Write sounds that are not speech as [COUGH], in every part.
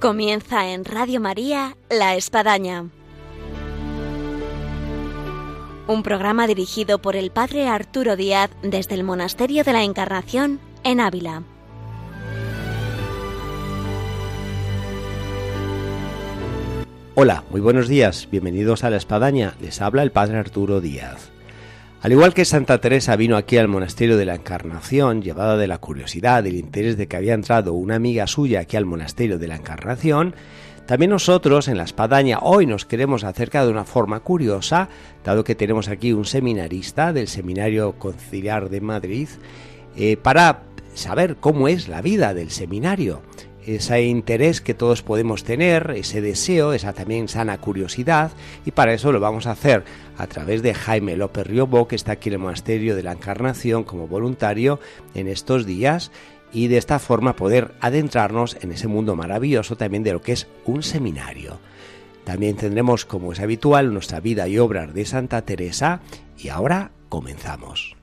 Comienza en Radio María La Espadaña. Un programa dirigido por el Padre Arturo Díaz desde el Monasterio de la Encarnación en Ávila. Hola, muy buenos días, bienvenidos a La Espadaña, les habla el Padre Arturo Díaz. Al igual que Santa Teresa vino aquí al monasterio de la Encarnación, llevada de la curiosidad y el interés de que había entrado una amiga suya aquí al monasterio de la Encarnación, también nosotros en la Espadaña hoy nos queremos acercar de una forma curiosa, dado que tenemos aquí un seminarista del Seminario Conciliar de Madrid, eh, para saber cómo es la vida del seminario ese interés que todos podemos tener, ese deseo, esa también sana curiosidad, y para eso lo vamos a hacer a través de Jaime López Riobó, que está aquí en el Monasterio de la Encarnación como voluntario en estos días, y de esta forma poder adentrarnos en ese mundo maravilloso también de lo que es un seminario. También tendremos, como es habitual, nuestra vida y obras de Santa Teresa, y ahora comenzamos.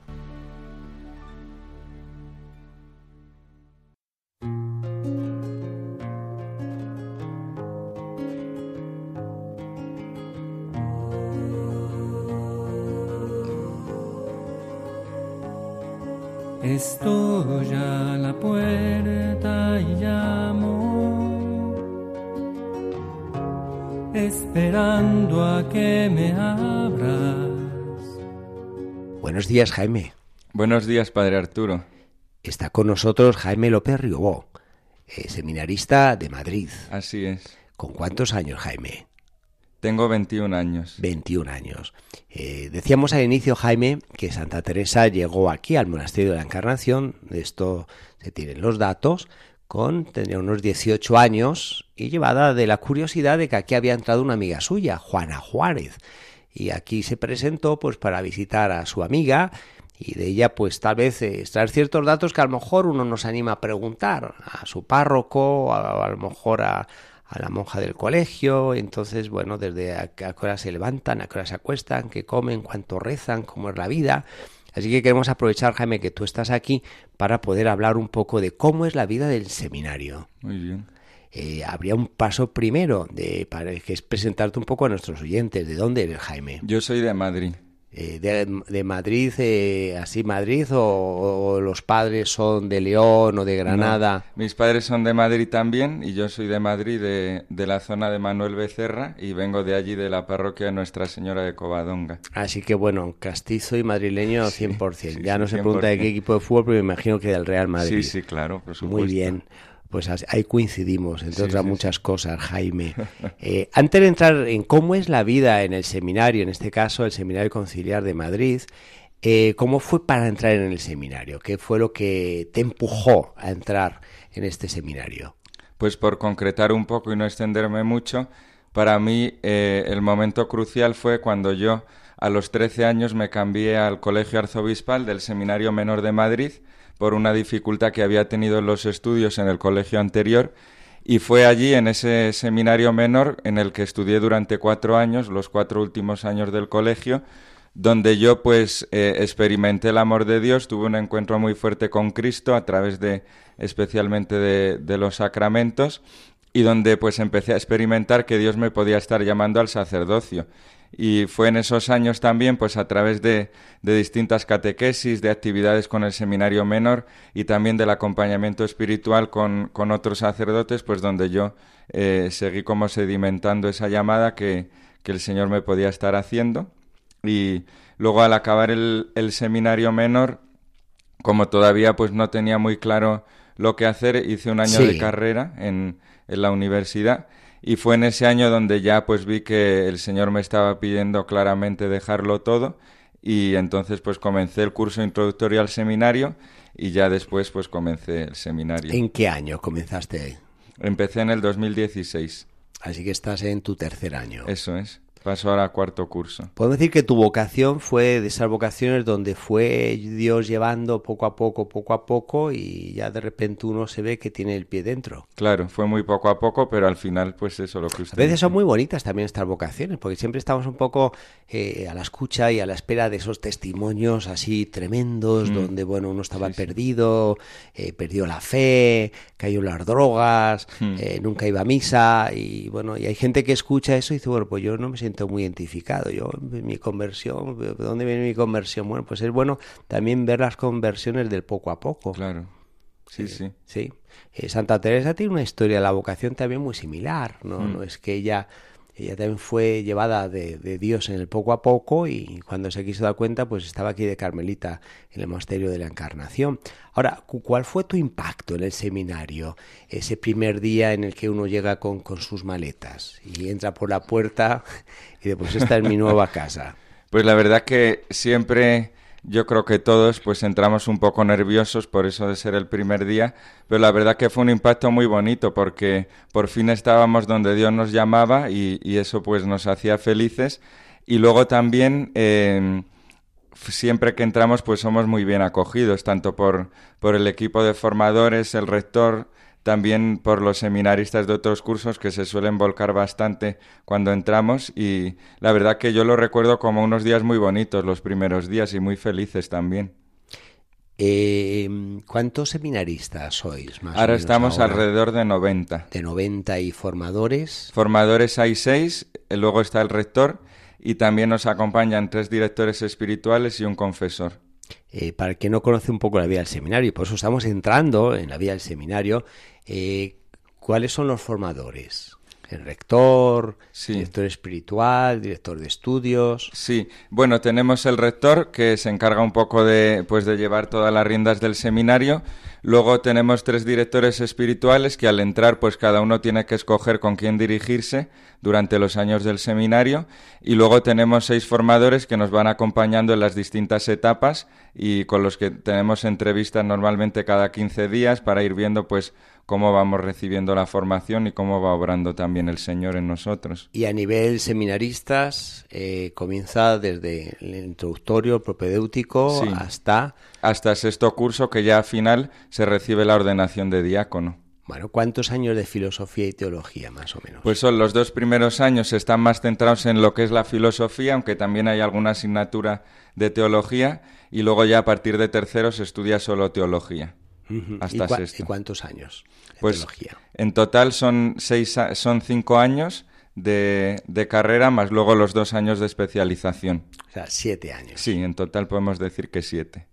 Estoy a la puerta y llamo, esperando a que me abras. Buenos días, Jaime. Buenos días, Padre Arturo. Está con nosotros Jaime López Riobó, eh, seminarista de Madrid. Así es. ¿Con cuántos años, Jaime? Tengo 21 años. 21 años. Eh, decíamos al inicio, Jaime, que Santa Teresa llegó aquí al Monasterio de la Encarnación, de esto se tienen los datos, con tenía unos 18 años y llevada de la curiosidad de que aquí había entrado una amiga suya, Juana Juárez. Y aquí se presentó pues para visitar a su amiga y de ella pues tal vez eh, extraer ciertos datos que a lo mejor uno nos anima a preguntar a su párroco, a, a lo mejor a, a la monja del colegio, entonces, bueno, desde a, qué hora se levantan, a qué hora se acuestan, qué comen, cuánto rezan, cómo es la vida. Así que queremos aprovechar, Jaime, que tú estás aquí para poder hablar un poco de cómo es la vida del seminario. Muy bien. Eh, habría un paso primero de para que es presentarte un poco a nuestros oyentes. ¿De dónde eres, Jaime? Yo soy de Madrid. Eh, de, de, Madrid, eh, así Madrid, o, o, los padres son de León o de Granada? No, mis padres son de Madrid también y yo soy de Madrid, de, de, la zona de Manuel Becerra y vengo de allí, de la parroquia de Nuestra Señora de Covadonga. Así que bueno, castizo y madrileño 100%. Sí, ya no se 100%. pregunta de qué equipo de fútbol, pero me imagino que del Real Madrid. Sí, sí, claro, por supuesto. Muy bien pues ahí coincidimos, entre sí, otras sí, muchas sí. cosas, Jaime. [LAUGHS] Eh, antes de entrar en cómo es la vida en el seminario, en este caso el Seminario Conciliar de Madrid, eh, ¿cómo fue para entrar en el seminario? ¿Qué fue lo que te empujó a entrar en este seminario? Pues por concretar un poco y no extenderme mucho, para mí eh, el momento crucial fue cuando yo a los 13 años me cambié al Colegio Arzobispal del Seminario Menor de Madrid, por una dificultad que había tenido en los estudios en el colegio anterior y fue allí en ese seminario menor en el que estudié durante cuatro años, los cuatro últimos años del colegio, donde yo pues eh, experimenté el amor de Dios, tuve un encuentro muy fuerte con Cristo a través de especialmente de, de los sacramentos y donde pues empecé a experimentar que Dios me podía estar llamando al sacerdocio y fue en esos años también, pues a través de, de, distintas catequesis, de actividades con el seminario menor y también del acompañamiento espiritual con, con otros sacerdotes, pues donde yo eh, seguí como sedimentando esa llamada que, que, el Señor me podía estar haciendo. Y luego al acabar el, el seminario menor, como todavía pues no tenía muy claro lo que hacer, hice un año sí. de carrera en, en la universidad y fue en ese año donde ya pues vi que el Señor me estaba pidiendo claramente dejarlo todo y entonces pues comencé el curso introductorio al seminario y ya después pues comencé el seminario. ¿En qué año comenzaste? Empecé en el 2016. Así que estás en tu tercer año. Eso es. Pasó ahora a cuarto curso. Podemos decir que tu vocación fue de esas vocaciones donde fue Dios llevando poco a poco, poco a poco y ya de repente uno se ve que tiene el pie dentro. Claro, fue muy poco a poco, pero al final pues eso lo que usted A veces son dice. muy bonitas también estas vocaciones, porque siempre estamos un poco eh, a la escucha y a la espera de esos testimonios así tremendos, Mm. donde bueno uno estaba Sí, sí. perdido, eh, perdió la fe, cayó en las drogas, Mm. eh, nunca iba a misa y bueno y hay gente que escucha eso y dice bueno pues yo no me siento muy identificado, yo mi conversión, ¿de dónde viene mi conversión? Bueno pues es bueno también ver las conversiones del poco a poco. Claro, sí, sí. Sí. Eh, Santa Teresa tiene una historia de la vocación también muy similar, ¿no? Mm. No es que ella, ella también fue llevada de, Dios en el poco a poco y cuando se quiso dar cuenta, pues estaba aquí de Carmelita en el monasterio de la Encarnación. Ahora, cu- ¿cuál fue tu impacto en el seminario? Ese primer día en el que uno llega con, con sus maletas y entra por la puerta [LAUGHS] y después esta es mi nueva casa. Pues la verdad que siempre yo creo que todos pues entramos un poco nerviosos por eso de ser el primer día, pero la verdad que fue un impacto muy bonito porque por fin estábamos donde Dios nos llamaba y, y eso pues nos hacía felices. Y luego también f- siempre que entramos pues somos muy bien acogidos tanto por, por el equipo de formadores, el rector, también por los seminaristas de otros cursos que se suelen volcar bastante cuando entramos y la verdad que yo lo recuerdo como unos días muy bonitos los primeros días y muy felices también. Eh, ¿Cuántos seminaristas sois? Más o Ahora menos estamos ahora? alrededor de 90. de 90 y formadores. Formadores hay seis, eh, luego está el rector y también nos acompañan tres directores espirituales y un confesor. Eh, para el que no conoce un poco la vida del seminario, y por eso estamos entrando en la vida del seminario, eh, ¿cuáles son los formadores? El rector, Sí. director espiritual, director de estudios. Sí, bueno, tenemos el rector que se encarga un poco de, pues, de llevar todas las riendas del seminario. Luego tenemos tres directores espirituales que al entrar, pues cada uno tiene que escoger con quién dirigirse durante los años del seminario. Y luego tenemos seis formadores que nos van acompañando en las distintas etapas y con los que tenemos entrevistas normalmente cada 15 días para ir viendo, pues, cómo vamos recibiendo la formación y cómo va obrando también el Señor en nosotros. Y a nivel seminaristas, eh, comienza desde el introductorio, propedéutico, Sí. hasta, hasta sexto curso que ya al final se recibe la ordenación de diácono. bueno, ¿cuántos años de filosofía y teología, más o menos? Pues son los dos primeros años están más centrados en lo que es la filosofía, aunque también hay alguna asignatura de teología, y luego ya a partir de tercero se estudia solo teología, hasta ¿Y, cua- sexto. y cuántos años de Pues teología? en total son seis, son cinco años de, de carrera más luego los dos años de especialización. O sea, siete años. Sí, en total podemos decir que siete.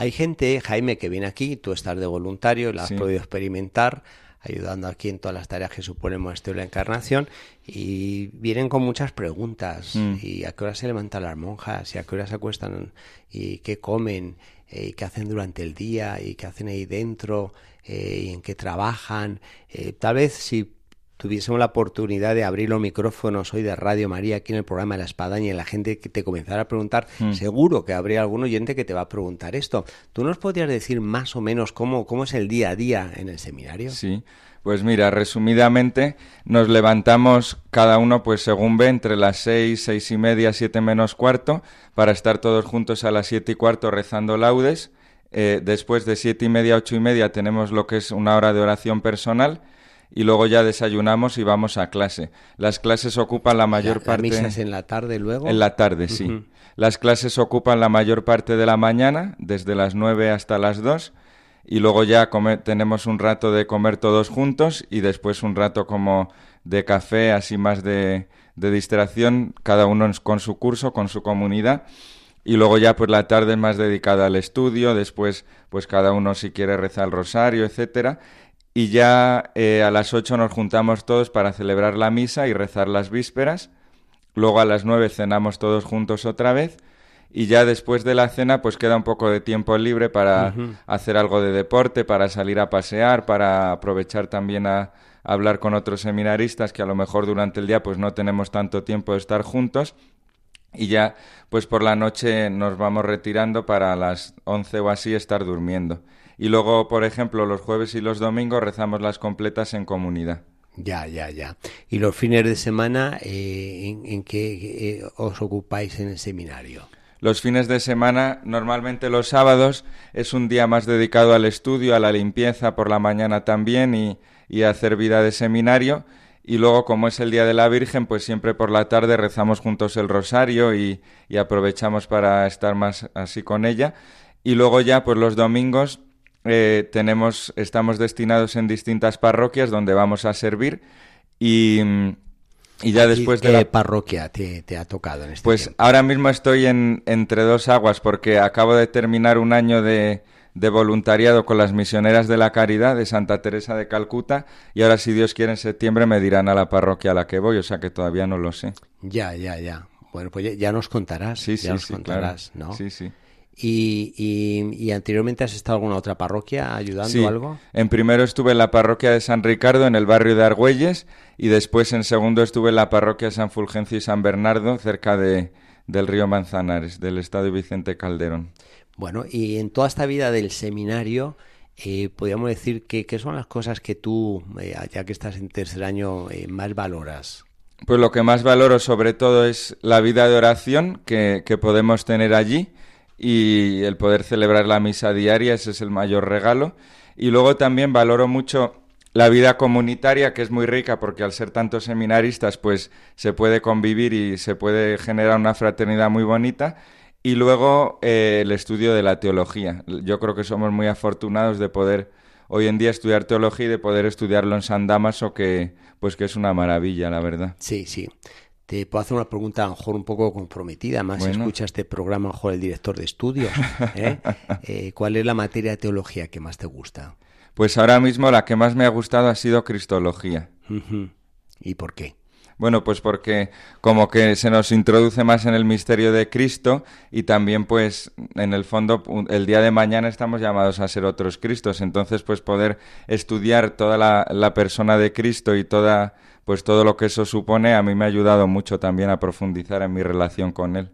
Hay gente, Jaime, que viene aquí, tú estás de voluntario, la has Sí. podido experimentar, ayudando aquí en todas las tareas que supone el Monasterio de la Encarnación, y vienen con muchas preguntas. Mm. ¿Y a qué hora se levantan las monjas? ¿Y a qué hora se acuestan? ¿Y qué comen? Eh, ¿Y qué hacen durante el día? ¿Y qué hacen ahí dentro? Eh, ¿Y en qué trabajan? Eh, tal vez si tuviésemos la oportunidad de abrir los micrófonos hoy de Radio María aquí en el programa de la Espadaña y la gente que te comenzara a preguntar, Mm. seguro que habría algún oyente que te va a preguntar esto. ¿Tú nos podrías decir más o menos cómo, cómo es el día a día en el seminario? Sí, pues mira, resumidamente nos levantamos cada uno pues según ve entre las seis, seis y media, siete menos cuarto para estar todos juntos a las siete y cuarto rezando laudes. Eh, después de siete y media, ocho y media tenemos lo que es una hora de oración personal y luego ya desayunamos y vamos a clase. Las clases ocupan la mayor La- la parte misa es en la tarde luego. en la tarde, sí. Las clases ocupan la mayor parte de la mañana, desde las 9 hasta las 2, y luego ya come- tenemos un rato de comer todos juntos y después un rato como de café, así más de, de distracción, cada uno con su curso, con su comunidad. Y luego ya pues la tarde es más dedicada al estudio, después pues cada uno si quiere rezar el rosario, etcétera. Y ya eh, a las 8 nos juntamos todos para celebrar la misa y rezar las vísperas. Luego a las 9 cenamos todos juntos otra vez. Y ya después de la cena, pues queda un poco de tiempo libre para hacer algo de deporte, para salir a pasear, para aprovechar también a, a hablar con otros seminaristas que a lo mejor durante el día pues no tenemos tanto tiempo de estar juntos. Y ya, pues por la noche nos vamos retirando para las 11 o así estar durmiendo. Y luego, por ejemplo, los jueves y los domingos rezamos las completas en comunidad. Ya, ya, ya. ¿Y los fines de semana eh, en, en qué eh, os ocupáis en el seminario? Los fines de semana, normalmente los sábados, es un día más dedicado al estudio, a la limpieza por la mañana también y, y a hacer vida de seminario. Y luego, como es el Día de la Virgen, pues siempre por la tarde rezamos juntos el rosario y, y aprovechamos para estar más así con ella. Y luego ya, pues los domingos eh, tenemos, estamos destinados en distintas parroquias donde vamos a servir y, y ya después ¿Qué de la parroquia te, te ha tocado en este Pues tiempo? ahora mismo estoy en, entre dos aguas porque acabo de terminar un año de, de voluntariado con las misioneras de la caridad de Santa Teresa de Calcuta y ahora si Dios quiere en septiembre me dirán a la parroquia a la que voy, o sea que todavía no lo sé. Ya, ya, ya. Bueno, pues ya, ya nos contarás. Sí, ya sí, nos sí, contarás, claro. ¿no? Sí, sí. Y, y, y anteriormente has estado en alguna otra parroquia ayudando Sí, algo? en primero estuve en la parroquia de San Ricardo, en el barrio de Argüelles, y después en segundo estuve en la parroquia San Fulgencio y San Bernardo, cerca de, del río Manzanares, del estado Vicente Calderón. Bueno, y en toda esta vida del seminario, eh, podríamos decir que qué son las cosas que tú, eh, ya que estás en tercer año, eh, más valoras. Pues lo que más valoro sobre todo es la vida de oración que, que podemos tener allí y el poder celebrar la misa diaria, ese es el mayor regalo. Y luego también valoro mucho la vida comunitaria, que es muy rica porque al ser tantos seminaristas, pues se puede convivir y se puede generar una fraternidad muy bonita. Y luego eh, el estudio de la teología. Yo creo que somos muy afortunados de poder hoy en día estudiar teología y de poder estudiarlo en San Damaso, que pues que es una maravilla, la verdad. Sí, sí. Te puedo hacer una pregunta a lo mejor un poco comprometida, más si Bueno. escucha este programa a lo mejor el director de estudios. ¿eh? [LAUGHS] Eh, ¿Cuál es la materia de teología que más te gusta? Pues ahora mismo la que más me ha gustado ha sido Cristología. ¿Y por qué? Bueno, pues porque como que se nos introduce más en el misterio de Cristo y también pues en el fondo el día de mañana estamos llamados a ser otros Cristos, entonces pues poder estudiar toda la, la persona de Cristo y toda pues todo lo que eso supone a mí me ha ayudado mucho también a profundizar en mi relación con él.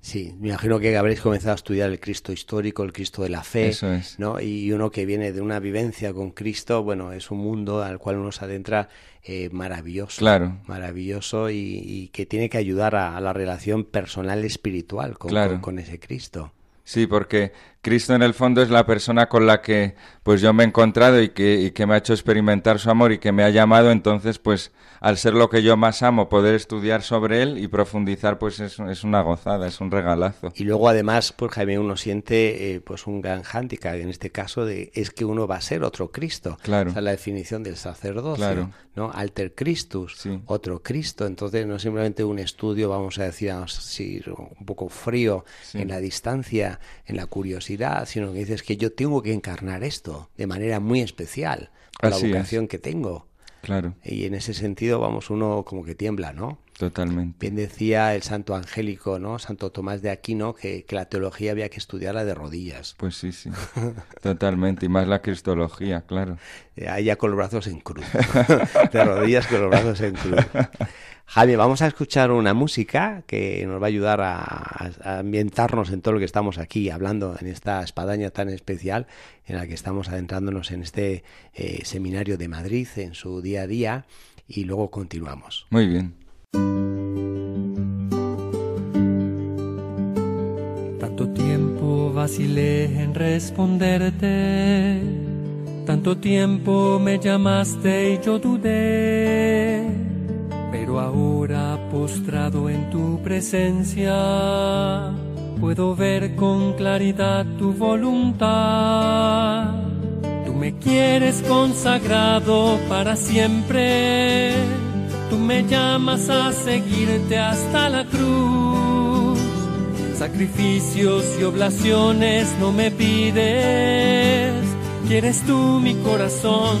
Sí, me imagino que habréis comenzado a estudiar el Cristo histórico, el Cristo de la fe, Eso es. ¿no? Y uno que viene de una vivencia con Cristo, bueno, es un mundo al cual uno se adentra eh, maravilloso. Claro. Maravilloso y, y que tiene que ayudar a, a la relación personal espiritual con, Claro. con- con ese Cristo. Sí, porque Cristo en el fondo es la persona con la que pues yo me he encontrado y que, y que me ha hecho experimentar su amor y que me ha llamado, entonces pues al ser lo que yo más amo, poder estudiar sobre él y profundizar pues es, es una gozada, es un regalazo. Y luego además, pues Jaime, uno siente eh, pues un gran hándicap en este caso de es que uno va a ser otro Cristo. Claro. Es la definición del sacerdocio, Claro. ¿no? Alter Christus, Sí. otro Cristo. Entonces no es simplemente un estudio, vamos a decir, un poco frío Sí. en la distancia, en la curiosidad, sino que dices que yo tengo que encarnar esto de manera muy especial Así la es. vocación que tengo. Claro, Y en ese sentido, vamos, uno como que tiembla, ¿no? Totalmente. Bien decía el santo angélico, ¿no? Santo Tomás de Aquino, que, que la teología había que estudiarla de rodillas. Pues sí, sí, totalmente. Y más la cristología, claro. Eh, Ahí ya con los brazos en cruz. [LAUGHS] de rodillas con los brazos en cruz. Jaime, vamos a escuchar una música que nos va a ayudar a, a ambientarnos en todo lo que estamos aquí hablando en esta espadaña tan especial en la que estamos adentrándonos en este eh, seminario de Madrid en su día a día y luego continuamos. Muy bien. Tanto tiempo vacilé en responderte, tanto tiempo me llamaste y yo dudé, pero ahora postrado en tu presencia, puedo ver con claridad tu voluntad. Tú me quieres consagrado para siempre, tú me llamas a seguirte hasta la cruz. Sacrificios y oblaciones no me pides, quieres tú mi corazón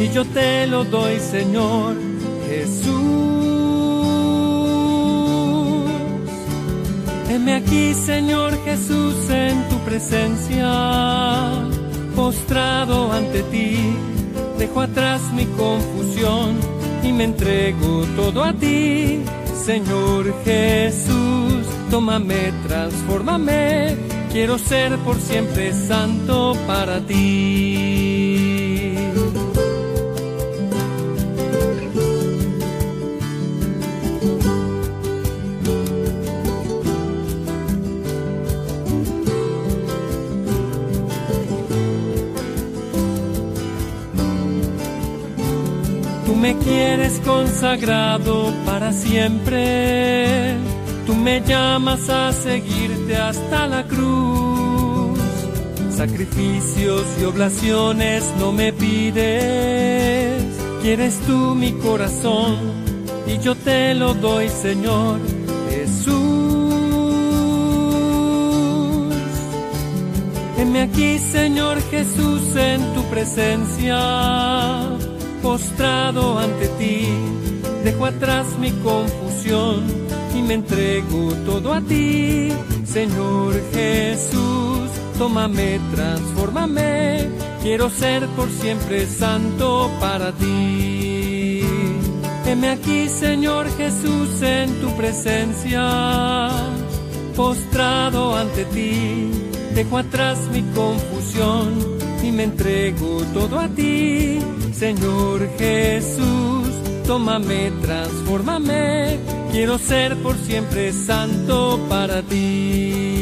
y yo te lo doy, Señor Jesús. Heme aquí, Señor Jesús, en tu presencia, postrado ante ti, dejo atrás mi confusión y me entrego todo a ti, Señor Jesús. Tómame, transfórmame, quiero ser por siempre santo para ti. Me quieres consagrado para siempre. Tú me llamas a seguirte hasta la cruz. Sacrificios y oblaciones no me pides. Quieres tú mi corazón y yo te lo doy, Señor Jesús. Heme aquí, Señor Jesús, en tu presencia postrado ante ti, dejo atrás mi confusión y me entrego todo a ti, Señor Jesús. Tómame, transfórmame, quiero ser por siempre santo para ti. Heme aquí, Señor Jesús, en tu presencia, postrado ante ti, dejo atrás mi confusión y me entrego todo a ti, Señor Jesús. Tómame, transfórmame, quiero ser por siempre santo para ti.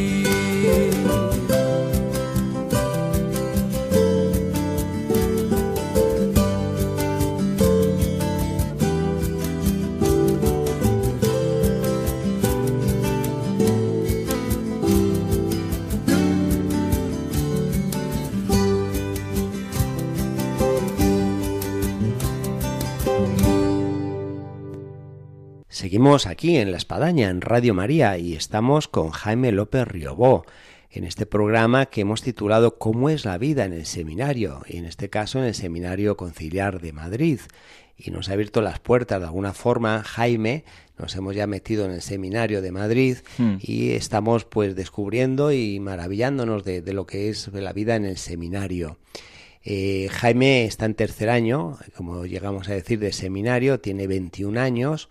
Seguimos aquí en La Espadaña, en Radio María, y estamos con Jaime López Riobó, en este programa que hemos titulado ¿Cómo es la vida en el seminario? Y en este caso en el Seminario Conciliar de Madrid. Y nos ha abierto las puertas de alguna forma, Jaime, nos hemos ya metido en el Seminario de Madrid hmm. y estamos pues descubriendo y maravillándonos de, lo que es la vida en el seminario. Eh, Jaime está en tercer año, como llegamos a decir, de seminario, tiene 21 años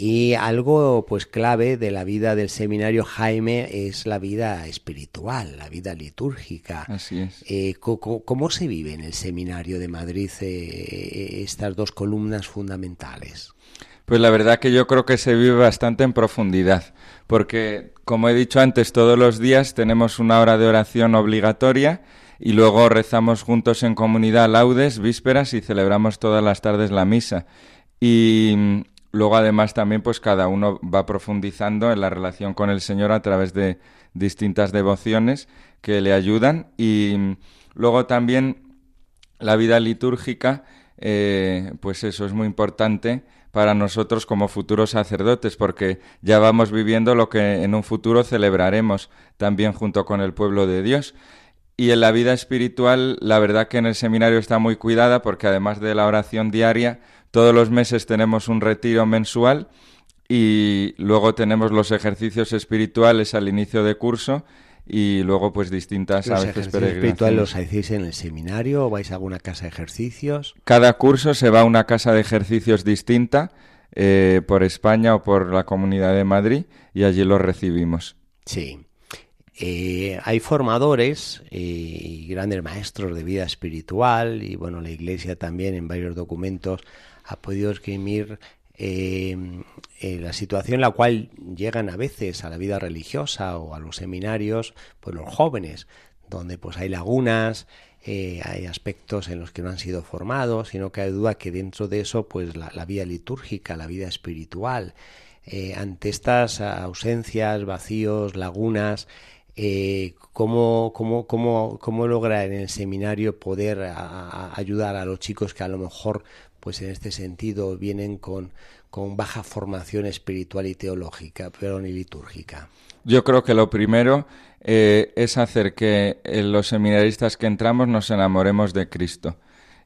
y algo pues clave de la vida del seminario Jaime es la vida espiritual, la vida litúrgica. Así es. Eh, ¿cómo, se vive en el seminario de Madrid eh, estas dos columnas fundamentales? Pues la verdad que yo creo que se vive bastante en profundidad, porque como he dicho antes, todos los días tenemos una hora de oración obligatoria y luego rezamos juntos en comunidad laudes, vísperas y celebramos todas las tardes la misa. Y Luego, además, también, pues cada uno va profundizando en la relación con el Señor a través de distintas devociones que le ayudan. Y luego también la vida litúrgica, eh, pues eso es muy importante para nosotros como futuros sacerdotes, porque ya vamos viviendo lo que en un futuro celebraremos también junto con el pueblo de Dios. Y en la vida espiritual, la verdad que en el seminario está muy cuidada, porque además de la oración diaria, todos los meses tenemos un retiro mensual y luego tenemos los ejercicios espirituales al inicio de curso y luego pues distintas ¿Los a veces espirituales los hacéis en el seminario o vais a alguna casa de ejercicios? Cada curso se va a una casa de ejercicios distinta eh, por España o por la Comunidad de Madrid y allí los recibimos. Sí. Eh, hay formadores eh, y grandes maestros de vida espiritual y bueno, la Iglesia también en varios documentos ha podido escribir eh, eh, la situación en la cual llegan a veces a la vida religiosa o a los seminarios, pues los jóvenes, donde pues hay lagunas, eh, hay aspectos en los que no han sido formados, sino que hay duda que dentro de eso, pues la, vida litúrgica, la vida espiritual, ante estas ausencias, vacíos, lagunas, ¿cómo, cómo, cómo, cómo lograr en el seminario poder ayudar a los chicos que a lo mejor pues en este sentido vienen con, con baja formación espiritual y teológica, pero ni litúrgica. Yo creo que lo primero eh, es hacer que eh, los seminaristas que entramos nos enamoremos de Cristo.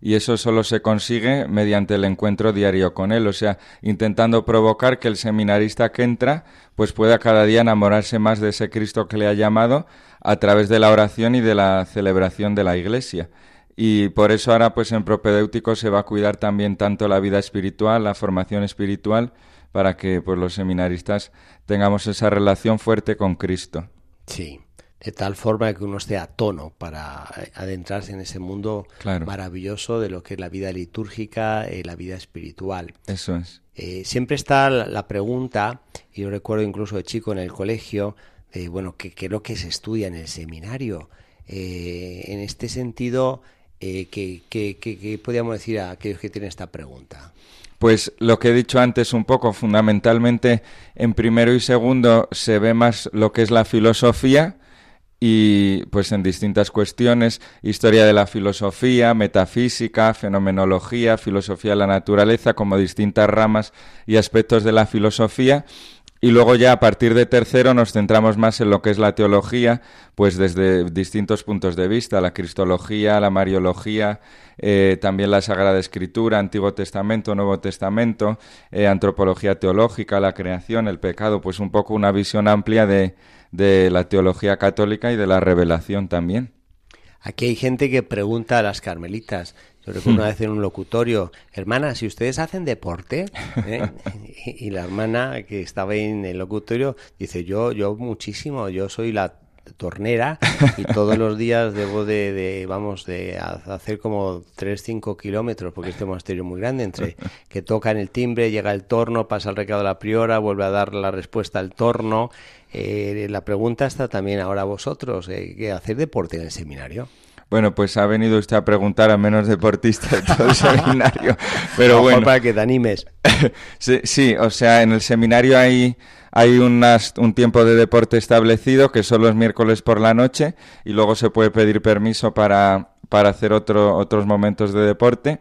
Y eso solo se consigue mediante el encuentro diario con Él, o sea, intentando provocar que el seminarista que entra pues pueda cada día enamorarse más de ese Cristo que le ha llamado a través de la oración y de la celebración de la Iglesia y por eso ahora pues en propedéutico se va a cuidar también tanto la vida espiritual, la formación espiritual, para que pues los seminaristas tengamos esa relación fuerte con Cristo. Sí, de tal forma que uno esté a tono para adentrarse en ese mundo maravilloso de lo que es la vida litúrgica y la vida espiritual. Eso es. Eh, siempre está la, pregunta, y yo recuerdo incluso de chico en el colegio, de, bueno, ¿qué, es lo que se estudia en el seminario? Eh, en este sentido, Eh, ¿qué, qué, qué podríamos decir a aquellos que tienen esta pregunta? Pues lo que he dicho antes un poco, fundamentalmente en primero y segundo se ve más lo que es la filosofía y pues en distintas cuestiones, historia de la filosofía, metafísica, fenomenología, filosofía de la naturaleza, como distintas ramas y aspectos de la filosofía. Y luego ya a partir de tercero nos centramos más en lo que es la teología, pues desde distintos puntos de vista, la cristología, la mariología, eh, también la Sagrada Escritura, Antiguo Testamento, Nuevo Testamento, eh, antropología teológica, la creación, el pecado, pues un poco una visión amplia de, de la teología católica y de la revelación también. Aquí hay gente que pregunta a las carmelitas. Yo recuerdo una vez en un locutorio, hermana, si ustedes hacen deporte, ¿eh? [LAUGHS] y, la hermana que estaba en el locutorio dice, yo, yo muchísimo, yo soy la tornera y todos los días debo de, vamos, de hacer como 3, 5 kilómetros, porque este monasterio es muy grande, entre que toca en el timbre, llega el torno, pasa el recado de la priora, vuelve a dar la respuesta al torno. Eh, la pregunta está también ahora a vosotros, eh, ¿hacer deporte en el seminario? Bueno, pues ha venido usted a preguntar a menos deportistas de [LAUGHS] todo el seminario. [LAUGHS] Pero bueno. para que te animes. [LAUGHS] sí, sí, o sea, en el seminario hay hay un tiempo de deporte establecido que son los miércoles por la noche y luego se puede pedir permiso para, para hacer otro, otros momentos de deporte.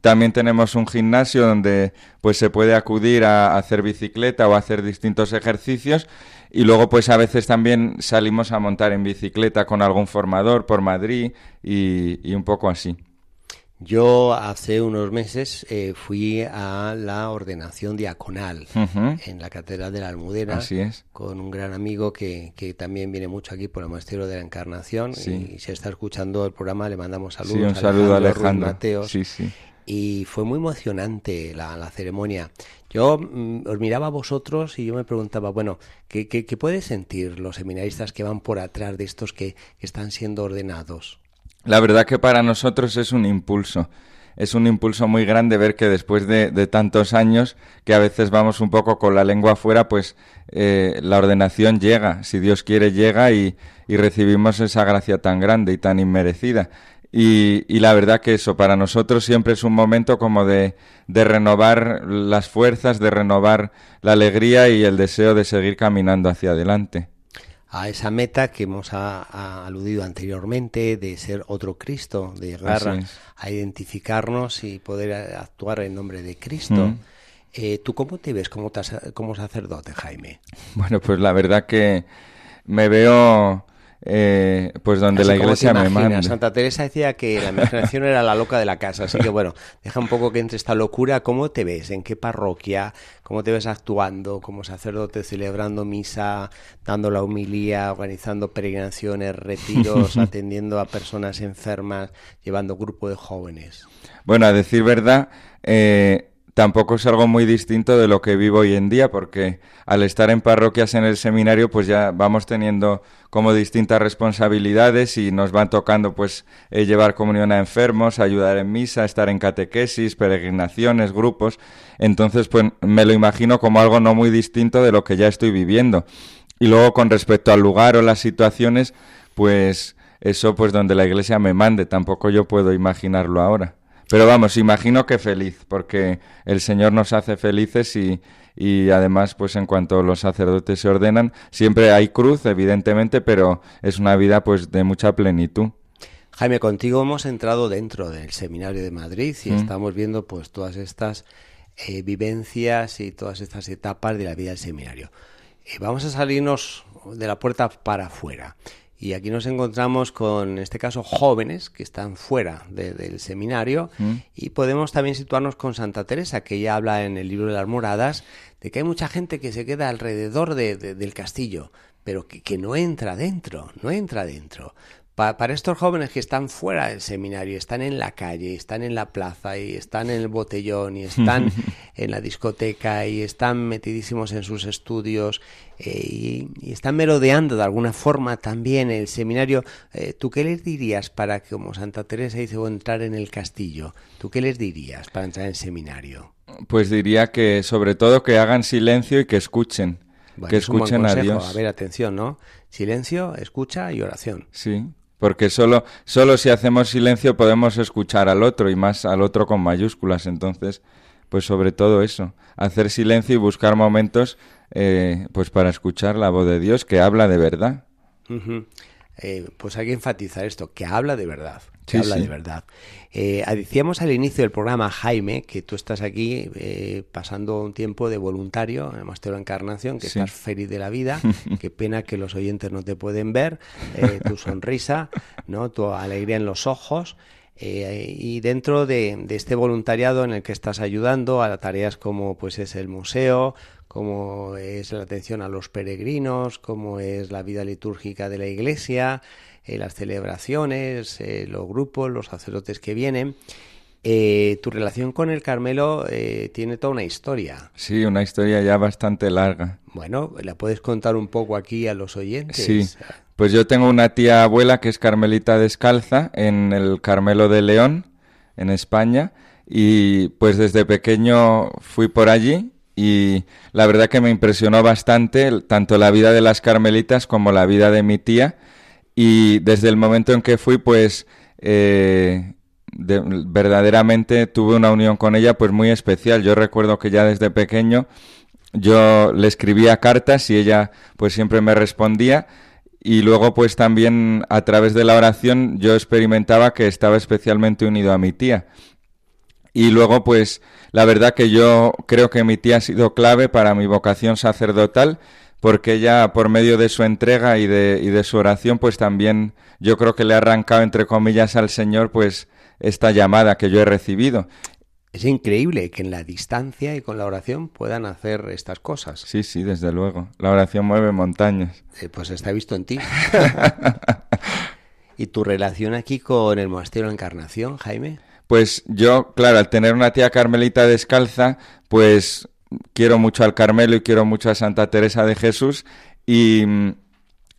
También tenemos un gimnasio donde pues se puede acudir a, hacer bicicleta o a hacer distintos ejercicios y luego pues a veces también salimos a montar en bicicleta con algún formador por Madrid y un poco así. Yo hace unos meses eh, fui a la ordenación diaconal en la Catedral de la Almudena con un gran amigo que, que, también viene mucho aquí por el Monasterio de la Encarnación y si está escuchando el programa le mandamos saludos. un saludo a Alejandro. Mateos, y fue muy emocionante la, la ceremonia. Yo mm, os miraba a vosotros y yo me preguntaba, bueno, ¿qué, qué, qué pueden sentir los seminaristas que van por atrás de estos que están siendo ordenados? La verdad que para nosotros es un impulso. Es un impulso muy grande ver que después de, tantos años, que a veces vamos un poco con la lengua afuera, pues eh, la ordenación llega, si Dios quiere llega y, recibimos esa gracia tan grande y tan inmerecida. Y, y, la verdad que eso para nosotros siempre es un momento como de, de, renovar las fuerzas, de renovar la alegría y el deseo de seguir caminando hacia adelante a esa meta que hemos aludido anteriormente de ser otro Cristo, de llegar a, identificarnos y poder actuar en nombre de Cristo. Mm. Eh, ¿Tú cómo te ves como, como sacerdote, Jaime? Bueno, pues la verdad que me veo eh, pues donde la iglesia me manda. Santa Teresa decía que la imaginación era la loca de la casa, así que bueno, deja un poco que entre esta locura. ¿Cómo te ves? ¿En qué parroquia? ¿Cómo te ves actuando como sacerdote, celebrando misa, dando la humilía, organizando peregrinaciones, retiros, [LAUGHS] atendiendo a personas enfermas, llevando grupo de jóvenes? Bueno, a decir verdad, eh, tampoco es algo muy distinto de lo que vivo hoy en día, porque al estar en parroquias en el seminario, pues ya vamos teniendo como distintas responsabilidades y nos van tocando pues eh, llevar comunión a enfermos, ayudar en misa, estar en catequesis, peregrinaciones, grupos. Entonces, pues me lo imagino como algo no muy distinto de lo que ya estoy viviendo. Y luego con respecto al lugar o las situaciones, pues eso pues donde la iglesia me mande, tampoco yo puedo imaginarlo ahora. Pero vamos, imagino que feliz, porque el Señor nos hace felices y, y además, pues en cuanto los sacerdotes se ordenan, siempre hay cruz, evidentemente, pero es una vida pues de mucha plenitud. Jaime, contigo hemos entrado dentro del Seminario de Madrid y mm. estamos viendo pues todas estas eh, vivencias y todas estas etapas de la vida del seminario. Eh, vamos a salirnos de la puerta para afuera. Y aquí nos encontramos con, en este caso, jóvenes que están fuera del seminario mm. y podemos también situarnos con Santa Teresa, que ella habla en el libro de las moradas, de que hay mucha gente que se queda alrededor del castillo, pero que, que, no entra dentro, no entra dentro para estos jóvenes que están fuera del seminario, están en la calle, están en la plaza y están en el botellón y [LAUGHS] están en la discoteca y están metidísimos en sus estudios eh, y, están merodeando de alguna forma también el seminario, eh, ¿tú qué les dirías para que, como Santa Teresa dice, entrar en el castillo? ¿Tú qué les dirías para entrar en el seminario? Pues diría que sobre todo que hagan silencio y que escuchen. que escuchen a Dios. A ver, atención, ¿no? Silencio, escucha y oración. Sí porque solo, solo si hacemos silencio podemos escuchar al otro y más al otro con mayúsculas. Entonces, pues sobre todo eso, hacer silencio y buscar momentos eh, pues para escuchar la voz de Dios que habla de verdad. Eh, pues hay que enfatizar esto, que habla de verdad, que habla de verdad. Eh, decíamos al inicio del programa, Jaime, que tú estás aquí eh, pasando un tiempo de voluntario en el Máster de Encarnación, que estás feliz de la vida, [LAUGHS] qué pena que los oyentes no te pueden ver, tu [LAUGHS] sonrisa, no, tu alegría en los ojos. y dentro de, de, este voluntariado en el que estás ayudando a tareas como pues es el museo, como es la atención a los peregrinos, como es la vida litúrgica de la iglesia, eh, las celebraciones, eh, los grupos, los sacerdotes que vienen. Eh, tu relación con el Carmelo tiene toda una historia. Sí, una historia ya bastante larga. Bueno, ¿la puedes contar un poco aquí a los oyentes? Sí, pues yo tengo una tía abuela que es carmelita descalza en el Carmelo de León, en España, y pues desde pequeño fui por allí y la verdad que me impresionó bastante tanto la vida de las carmelitas como la vida de mi tía y desde el momento en que fui pues eh, verdaderamente tuve una unión con ella pues muy especial. Yo recuerdo que ya desde pequeño yo le escribía cartas y ella pues siempre me respondía. Y luego pues también a través de la oración yo experimentaba que estaba especialmente unido a mi tía. Y luego pues la verdad que yo creo que mi tía ha sido clave para mi vocación sacerdotal, porque ella, por medio de su entrega y de, y de su oración, pues también yo creo que le ha arrancado, entre comillas, al Señor, pues esta llamada que yo he recibido. Es increíble que en la distancia y con la oración puedan hacer estas cosas. Sí, sí, desde luego. La oración mueve montañas. Eh, pues está visto en ti. [LAUGHS] ¿Y tu relación aquí con el Monasterio de la Encarnación, Jaime? Pues yo, claro, al tener una tía carmelita descalza, pues quiero mucho al Carmelo y quiero mucho a Santa Teresa de Jesús y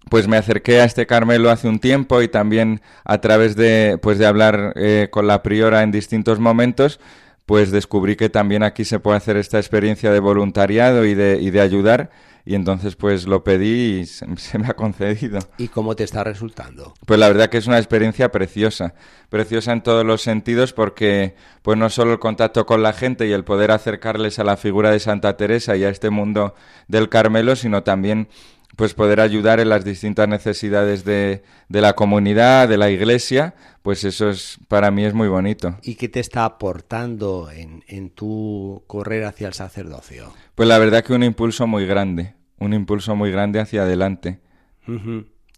pues me acerqué a este Carmelo hace un tiempo y también a través de pues de hablar eh, con la priora en distintos momentos pues descubrí que también aquí se puede hacer esta experiencia de voluntariado y de, y de ayudar y entonces pues lo pedí y se, me ha concedido. ¿Y cómo te está resultando? Pues la verdad que es una experiencia preciosa, preciosa en todos los sentidos porque pues no solo el contacto con la gente y el poder acercarles a la figura de Santa Teresa y a este mundo del Carmelo, sino también pues poder ayudar en las distintas necesidades de, de, la comunidad, de la iglesia, pues eso es para mí es muy bonito. ¿Y qué te está aportando en, en tu correr hacia el sacerdocio? Pues la verdad que un impulso muy grande, un impulso muy grande hacia adelante.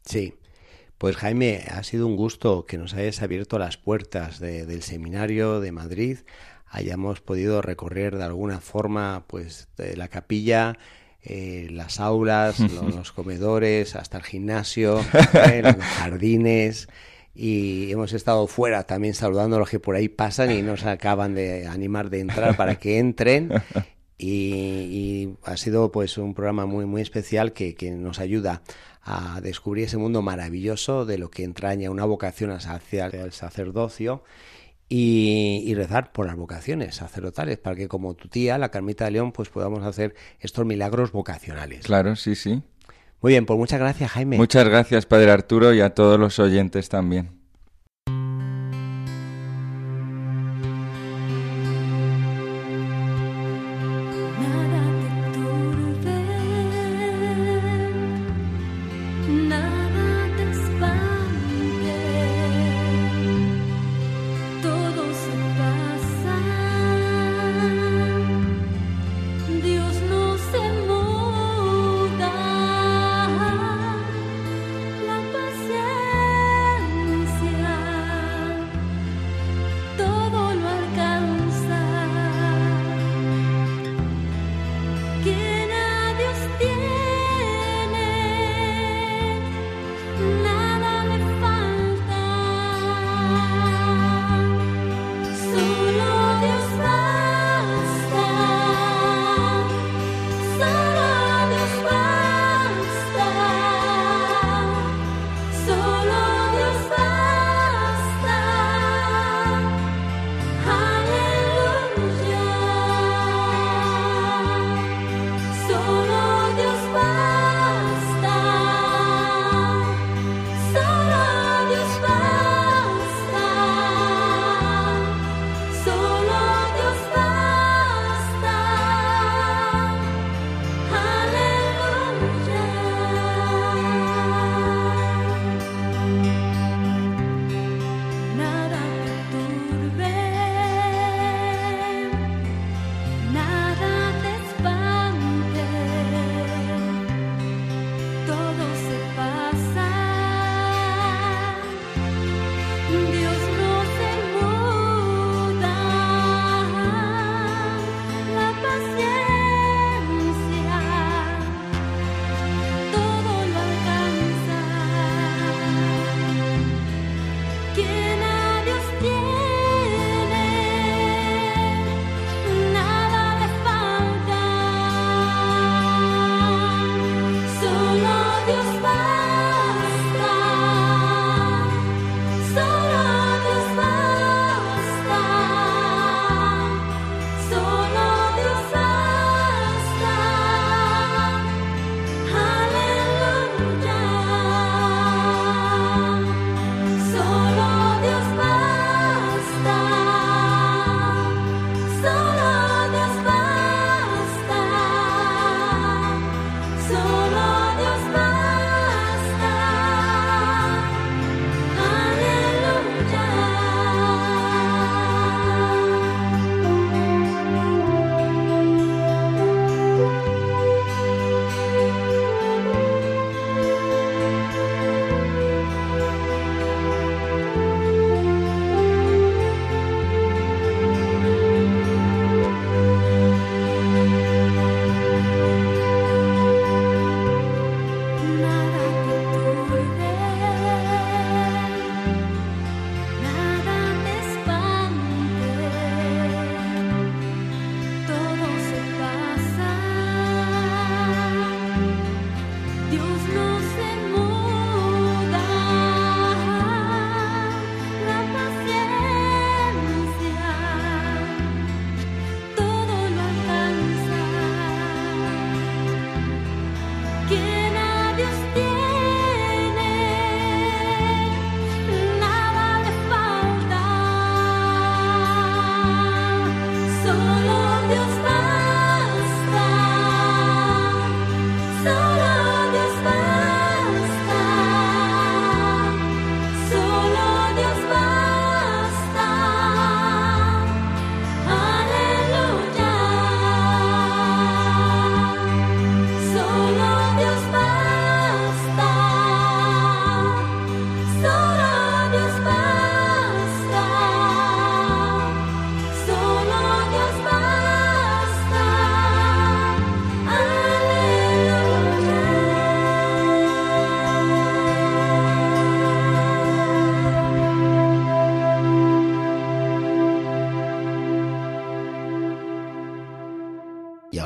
Sí. Pues Jaime, ha sido un gusto que nos hayas abierto las puertas del seminario de Madrid, hayamos podido recorrer de alguna forma pues de la capilla, eh, las aulas, [LAUGHS] los, comedores, hasta el gimnasio, [LAUGHS] eh, los jardines. Y hemos estado fuera también saludando a los que por ahí pasan y nos acaban de animar de entrar para que entren. Y, ha sido pues un programa muy muy especial que, que, nos ayuda a descubrir ese mundo maravilloso de lo que entraña una vocación hacia el sacerdocio y, rezar por las vocaciones sacerdotales para que como tu tía, la Carmita de León, pues podamos hacer estos milagros vocacionales. Claro, sí, sí. Muy bien, pues muchas gracias Jaime. Muchas gracias Padre Arturo y a todos los oyentes también.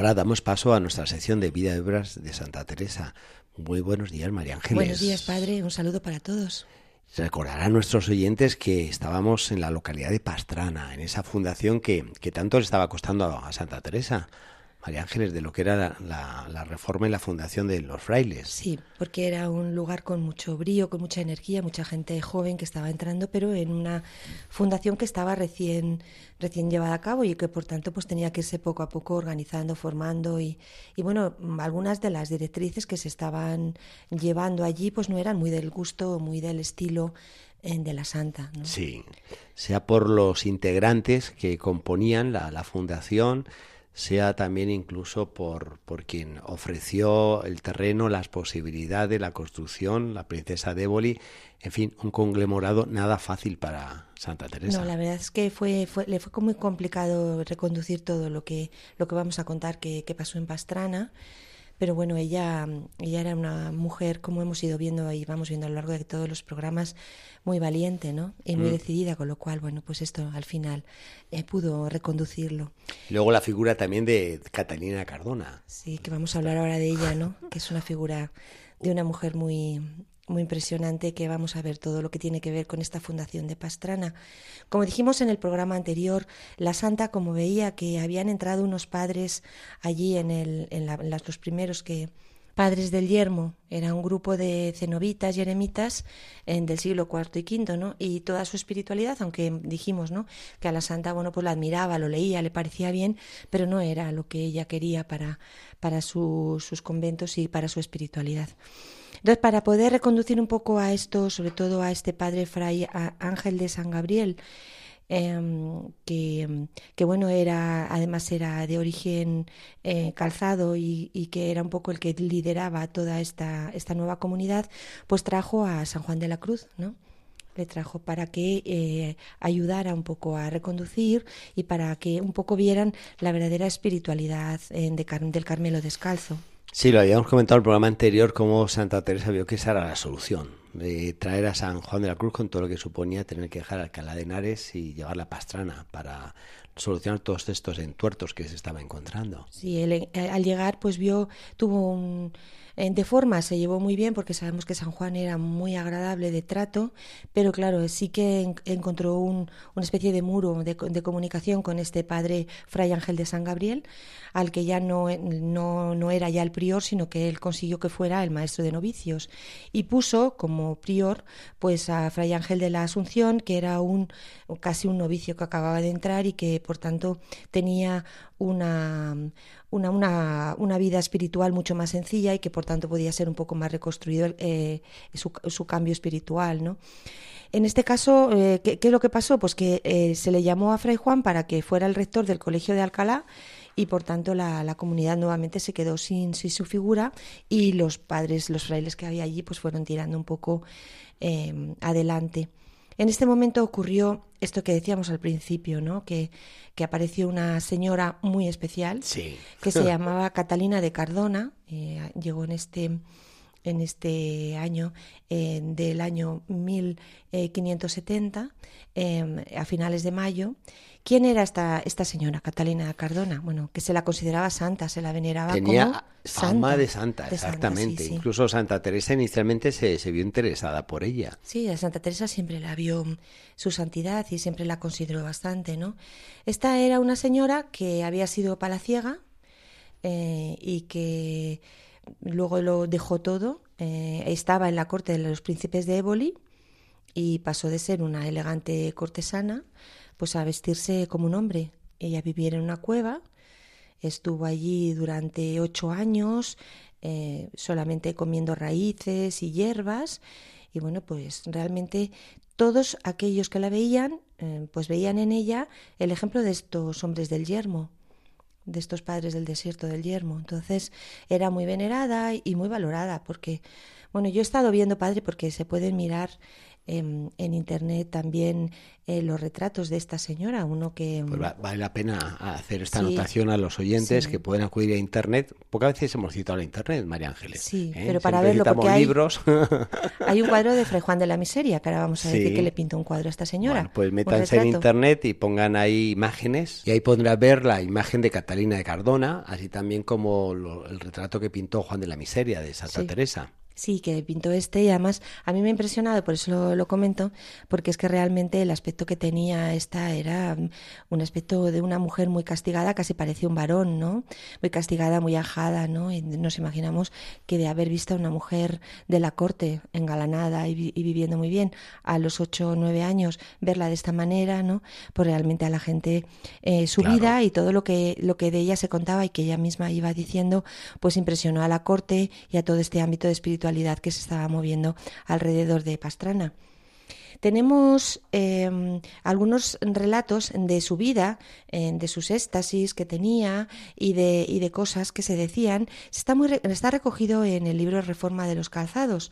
Ahora damos paso a nuestra sección de vida de obras de Santa Teresa. Muy buenos días, María Ángeles. Buenos días, padre. Un saludo para todos. Recordarán a nuestros oyentes que estábamos en la localidad de Pastrana, en esa fundación que, que tanto le estaba costando a Santa Teresa. María Ángeles, de lo que era la, reforma y la fundación de los frailes. Sí, porque era un lugar con mucho brío, con mucha energía, mucha gente joven que estaba entrando, pero en una fundación que estaba recién, recién llevada a cabo y que por tanto pues tenía que irse poco a poco organizando, formando y, y bueno, algunas de las directrices que se estaban llevando allí pues no eran muy del gusto, muy del estilo eh, de la Santa. Sí, sea por los integrantes que componían la, la fundación, sea también incluso por, por quien ofreció el terreno, las posibilidades, la construcción, la princesa de Éboli, en fin, un conglomerado nada fácil para Santa Teresa. No, la verdad es que fue, fue, le fue muy complicado reconducir todo lo que, lo que vamos a contar que, que pasó en Pastrana pero bueno, ella, ella era una mujer, como hemos ido viendo y vamos viendo a lo largo de todos los programas, muy valiente, ¿no? Y muy mm. decidida, con lo cual, bueno, pues esto al final eh, pudo reconducirlo. Luego la figura también de Catalina Cardona. Sí, que vamos a hablar ahora de ella, ¿no? Que es una figura de una mujer muy, muy impresionante que vamos a ver todo lo que tiene que ver con esta fundación de Pastrana. Como dijimos en el programa anterior, la santa, como veía que habían entrado unos padres allí en, el, en, los primeros que padres del yermo, era un grupo de cenobitas y eremitas en, del siglo IV y V, ¿no? Y toda su espiritualidad, aunque dijimos, ¿no? Que a la santa, bueno, pues la admiraba, lo leía, le parecía bien, pero no era lo que ella quería para, para sus conventos y para su espiritualidad. Entonces, para poder reconducir un poco a esto, sobre todo a este padre fray Ángel de San Gabriel, em, que, bueno era además era de origen eh, calzado y, que era un poco el que lideraba toda esta, esta nueva comunidad, pues trajo a San Juan de la Cruz, ¿no? le trajo para que eh, ayudara un poco a reconducir y para que un poco vieran la verdadera espiritualidad eh, del Carmelo descalzo. Sí, lo habíamos comentado en el programa anterior, cómo Santa Teresa vio que esa era la solución, de traer a San Juan de la Cruz con todo lo que suponía tener que dejar Alcalá de Henares y llevar la pastrana para solucionar todos estos entuertos que se estaba encontrando. Sí, él, eh, al llegar pues vio, tuvo un de forma se llevó muy bien porque sabemos que San Juan era muy agradable de trato, pero claro, sí que encontró una especie de muro de, comunicación con este padre Fray Ángel de San Gabriel, al que ya no, no, no era ya el prior, sino que él consiguió que fuera el maestro de novicios. Y puso como prior pues a Fray Ángel de la Asunción, que era un casi un novicio que acababa de entrar y que por tanto tenía una, una, una, vida espiritual mucho más sencilla y que por tanto podía ser un poco más reconstruido eh, su, su, cambio espiritual. ¿no? En este caso, eh, ¿qué, es lo que pasó? Pues que eh, se le llamó a Fray Juan para que fuera el rector del Colegio de Alcalá y por tanto la, la comunidad nuevamente se quedó sin, sin, su figura y los padres, los frailes que había allí, pues fueron tirando un poco adelante. En este momento ocurrió esto que decíamos al principio, ¿no? Que, que apareció una señora muy especial que se llamaba [LAUGHS] Catalina de Cardona, eh, llegó en este en este año eh, del año 1570 eh, a finales de mayo ¿Quién era esta, esta señora, Catalina Cardona? Bueno, que se la consideraba santa, se la veneraba Tenía como fama de santa, exactamente. Incluso Santa Teresa inicialmente se, se, vio interesada por ella. Sí, a Santa Teresa siempre la vio su santidad y siempre la consideró bastante, ¿no? Esta era una señora que había sido palaciega eh, y que luego lo dejó todo. Eh, estaba en la corte de los príncipes de Éboli y pasó de ser una elegante cortesana pues a vestirse como un hombre. Ella vivía en una cueva, estuvo allí durante ocho años, eh, solamente comiendo raíces y hierbas, y bueno, pues realmente todos aquellos que la veían, eh, pues veían en ella el ejemplo de estos hombres del yermo, de estos padres del desierto del yermo. Entonces era muy venerada y muy valorada, porque Bueno, yo he estado viendo, padre, porque se pueden mirar en, internet también eh, los retratos de esta señora, uno que... Pues vale la pena hacer esta anotación a los oyentes que pueden acudir a internet. Pocas veces hemos citado a internet, María Ángeles. Sí, ¿eh? pero para verlo, porque hay, libros. [LAUGHS] hay un cuadro de Fray Juan de la Miseria, que ahora vamos a decir que le pintó un cuadro a esta señora. Bueno, pues métanse en internet y pongan ahí imágenes y ahí podrán ver la imagen de Catalina de Cardona, así también como el retrato que pintó Juan de la Miseria de Santa Teresa. Sí, que pintó este y además a mí me ha impresionado, por eso lo, comento, porque es que realmente el aspecto que tenía esta era mm, un aspecto de una mujer muy castigada, casi parecía un varón, ¿no? Muy castigada, muy ajada, ¿no? Y nos imaginamos que de haber visto a una mujer de la corte engalanada y, viviendo muy bien a los ocho o nueve años, verla de esta manera, ¿no? Pues realmente a la gente eh, su vida y todo lo que, lo que de ella se contaba y que ella misma iba diciendo, pues impresionó a la corte y a todo este ámbito de espiritualidad que se estaba moviendo alrededor de Pastrana. Tenemos em, algunos relatos de su vida, de sus éxtasis que tenía y de, y de cosas que se decían. Está, muy, está recogido en el libro Reforma de los Calzados.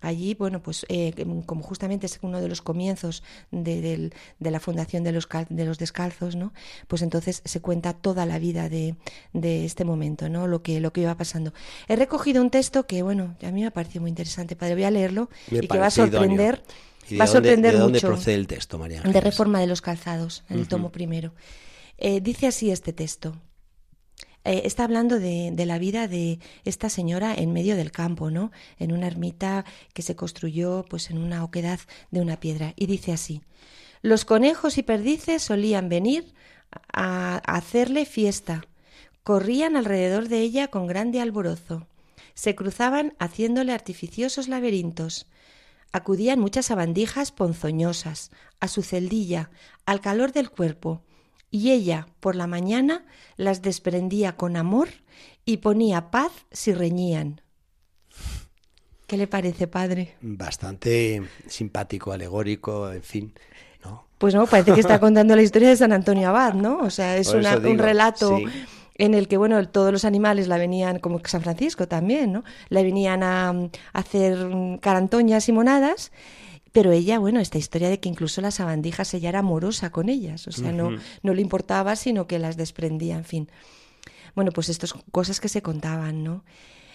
Allí, bueno, pues eh, como justamente es uno de los comienzos de, la fundación de los, de los descalzos, ¿no? Pues entonces se cuenta toda la vida de, este momento, ¿no? Lo que, lo que iba pasando. He recogido un texto que, bueno, a mí me ha parecido muy interesante, padre. Voy a leerlo y que va a sorprender. va a sorprender ¿De dónde mucho. procede el texto, María? De Reforma de los Calzados, en el tomo primero. Eh, dice así este texto. Eh, está hablando de, de, la vida de esta señora en medio del campo, ¿no? En una ermita que se construyó pues en una oquedad de una piedra. Y dice así, los conejos y perdices solían venir a hacerle fiesta. Corrían alrededor de ella con grande alborozo. Se cruzaban haciéndole artificiosos laberintos. Acudían muchas sabandijas ponzoñosas, a su celdilla, al calor del cuerpo, y ella por la mañana las desprendía con amor y ponía paz si reñían. ¿Qué le parece, padre? Bastante simpático, alegórico, en fin. ¿no? Pues no, parece que está [LAUGHS] contando la historia de San Antonio Abad, ¿no? O sea, es un relato en el que, bueno, todos los animales la venían, como San Francisco también, ¿no? La venían a, a hacer carantoñas y monadas pero ella, bueno, esta historia de que incluso las sabandijas ella era amorosa con ellas, o sea, no, no le importaba, sino que las desprendía, en fin. Bueno, pues estas cosas que se contaban, ¿no?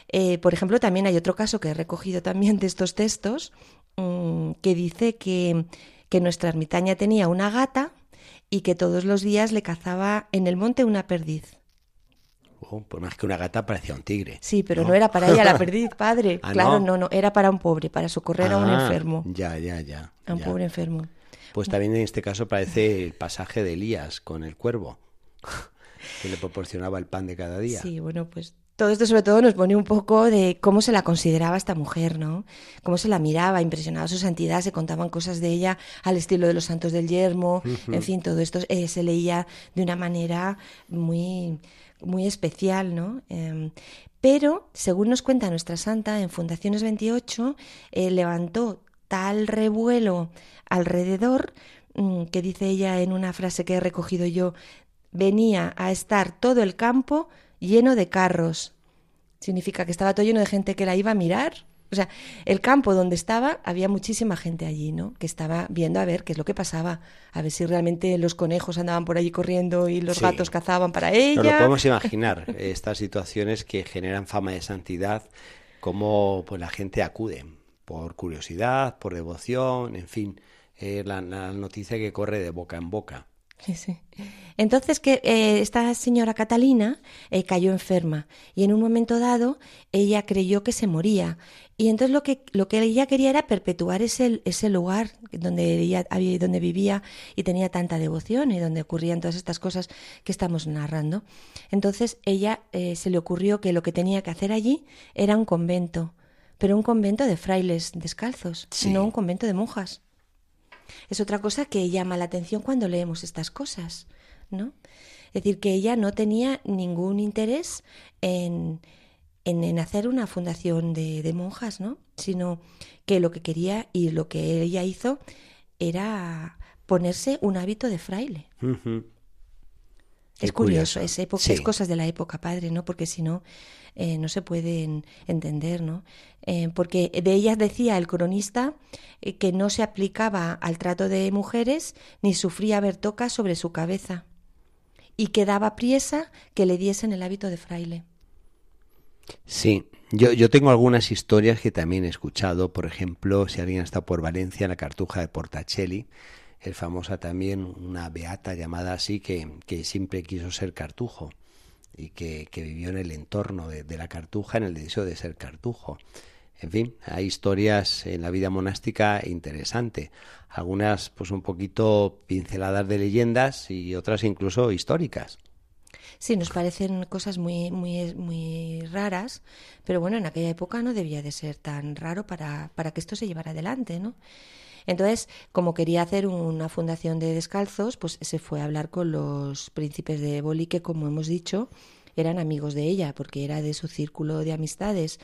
Eh, por ejemplo, también hay otro caso que he recogido también de estos textos, mm, que dice que, que nuestra ermitaña tenía una gata y que todos los días le cazaba en el monte una perdiz. Oh, por más que una gata parecía un tigre. Sí, pero no, era para ella la [LAUGHS] perdiz, padre. Ah, claro, no? no? era para un pobre, para socorrer a un ah, enfermo. Ya, ya, ya. A un pobre enfermo. Pues también en este caso parece el pasaje de Elías con el cuervo, que le proporcionaba el pan de cada día. Sí, bueno, pues todo esto sobre todo nos pone un poco de cómo se la consideraba esta mujer, ¿no? Cómo se la miraba, impresionaba su santidad, se contaban cosas de ella al estilo de los santos del yermo, en fin, todo esto eh, se leía de una manera muy muy especial, ¿no? Em, pero, según nos cuenta nuestra santa, en Fundaciones 28 eh, levantó tal revuelo alrededor mm, que dice ella en una frase que he recogido yo, venía a estar todo el campo lleno de carros. Significa que estaba todo lleno de gente que la iba a mirar o sea, el campo donde estaba, había muchísima gente allí, ¿no? Que estaba viendo a ver qué es lo que pasaba, a ver si realmente los conejos andaban por allí corriendo y los gatos cazaban para ella. No lo podemos imaginar, [LAUGHS] estas situaciones que generan fama de santidad, cómo pues, la gente acude por curiosidad, por devoción, en fin, eh, la noticia que corre de boca en boca. Entonces que eh, esta señora Catalina eh, cayó enferma y en un momento dado ella creyó que se moría y entonces lo que lo que ella quería era perpetuar ese, ese lugar donde ella donde vivía y tenía tanta devoción y donde ocurrían todas estas cosas que estamos narrando. Entonces ella eh, se le ocurrió que lo que tenía que hacer allí era un convento, pero un convento de frailes descalzos, no un convento de monjas. Es otra cosa que llama la atención cuando leemos estas cosas, ¿no? Es decir, que ella no tenía ningún interés en, en, hacer una fundación de, monjas, ¿no? Sino que lo que quería y lo que ella hizo era ponerse un hábito de fraile. Es curioso, es, época, es cosas de la época, padre, ¿no? Porque si no, eh, no se pueden entender, ¿no? Eh, porque de ellas decía el cronista eh, que no se aplicaba al trato de mujeres ni sufría ver tocas sobre su cabeza y que daba priesa que le diesen el hábito de fraile. Sí, yo, yo tengo algunas historias que también he escuchado, por ejemplo, si alguien está por Valencia, la cartuja de Portacelli, es famosa también una beata llamada así que, que siempre quiso ser cartujo y que, vivió en el entorno de, la cartuja, en el deseo de ser cartujo. En fin, hay historias en la vida monástica interesante. Algunas, pues un poquito pinceladas de leyendas y otras incluso históricas. Sí, nos parecen cosas muy, muy, muy raras, pero bueno, en aquella época no debía de ser tan raro para, para que esto se llevara adelante, ¿no? Entonces, como quería hacer una fundación de descalzos, pues se fue a hablar con los príncipes de Éboli, que como hemos dicho, eran amigos de ella, porque era de su círculo de amistades.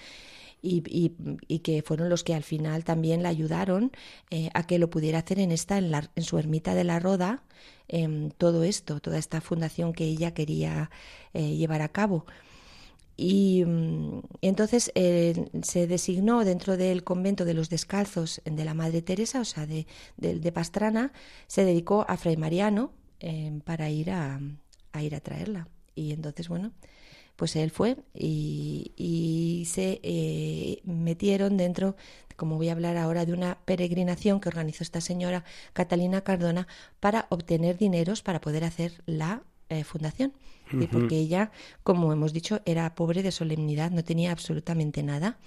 Y, que fueron los que al final también la ayudaron eh, a que lo pudiera hacer en esta en, la, su ermita de la Roda em, todo esto toda esta fundación que ella quería eh, llevar a cabo y, mm, entonces eh, se designó dentro del convento de los descalzos de la Madre Teresa, o sea, de, de, Pastrana, se dedicó a Fray Mariano eh, para ir a, a, ir a traerla. Y entonces, bueno, pues él fue y, y se eh, metieron dentro, como voy a hablar ahora, de una peregrinación que organizó esta señora Catalina Cardona para obtener dineros para poder hacer la fundación porque ella, como hemos dicho, era pobre de solemnidad, no tenía absolutamente nada.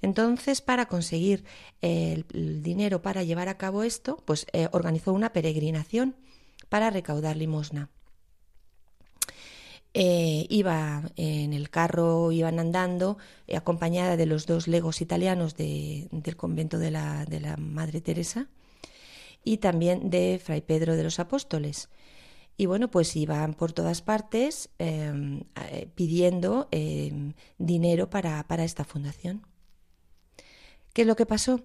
Entonces, para conseguir el, dinero para llevar a cabo esto, pues eh, organizó una peregrinación para recaudar limosna. Eh, iba en el carro, iban andando, eh, acompañada de los dos legos italianos del convento de la, de la Madre Teresa y también de Fray Pedro de los Apóstoles. Y bueno, pues iban por todas partes em, eh, pidiendo em, dinero para, para esta fundación. ¿Qué es lo que pasó?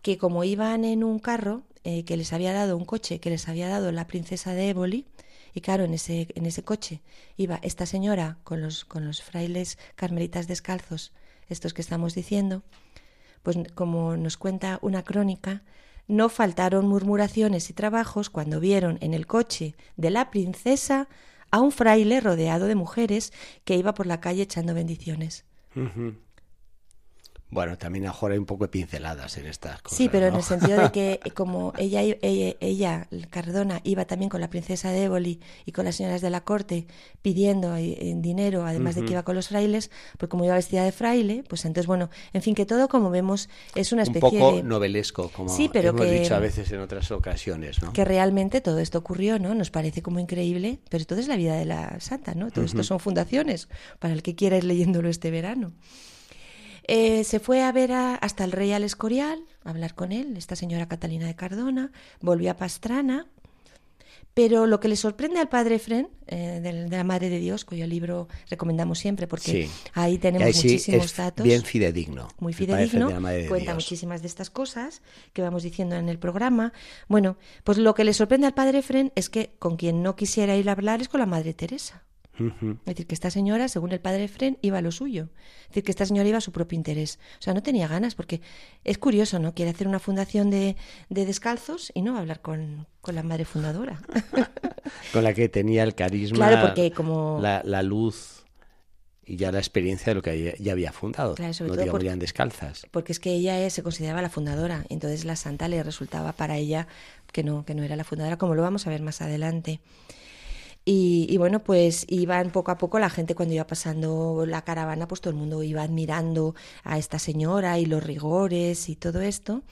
Que como iban en un carro que les había dado un coche, que les había dado la princesa de Éboli, y claro, en ese, en ese coche iba esta señora con los, con los frailes carmelitas descalzos, estos que estamos diciendo, pues como nos cuenta una crónica, no faltaron murmuraciones y trabajos cuando vieron en el coche de la princesa a un fraile rodeado de mujeres que iba por la calle echando bendiciones. Bueno, también ahora hay un poco de pinceladas en estas cosas. Sí, pero en el sentido de que [LAUGHS] como ella, ella, ella, Cardona, iba también con la princesa de Éboli y con las señoras de la corte pidiendo eh, dinero, además de que iba con los frailes, pues como iba vestida de fraile, pues entonces, bueno, en fin, que todo, como vemos, es una especie un poco novelesco, como sí, pero hemos dicho a veces en otras ocasiones, ¿no? Que realmente todo esto ocurrió, ¿no? Nos parece como increíble, pero todo es la vida de la santa, ¿no? Todo esto son fundaciones, para el que quiera ir leyéndolo este verano. Eh, se fue a ver hasta el rey al Escorial, a hablar con él, esta señora Catalina de Cardona, volvió a Pastrana, pero lo que le sorprende al padre Fren, eh, de, la Madre de Dios, cuyo libro recomendamos siempre, porque ahí tenemos muchísimos datos. Bien fidedigno. Muy fidedigno. cuenta muchísimas de estas cosas que vamos diciendo en el programa. Bueno, pues lo que le sorprende al padre Fren es que con quien no quisiera ir a hablar es con la Madre Teresa. Es decir, que esta señora, según el padre Fren, iba a lo suyo. Es decir, que esta señora iba a su propio interés. O sea, no tenía ganas, porque es curioso, ¿no? Quiere hacer una fundación de, descalzos y no va a hablar con, la madre fundadora. [LAUGHS] con la que tenía el carisma, claro, porque como... la, luz y ya la experiencia de lo que ya había fundado. Claro, no digamos ya descalzas. Porque es que ella se consideraba la fundadora, entonces la santa le resultaba para ella que no, que no era la fundadora, como lo vamos a ver más adelante. Y, bueno, pues iban poco a poco la gente cuando iba pasando la caravana, pues todo el mundo iba admirando a esta señora y los rigores y todo esto.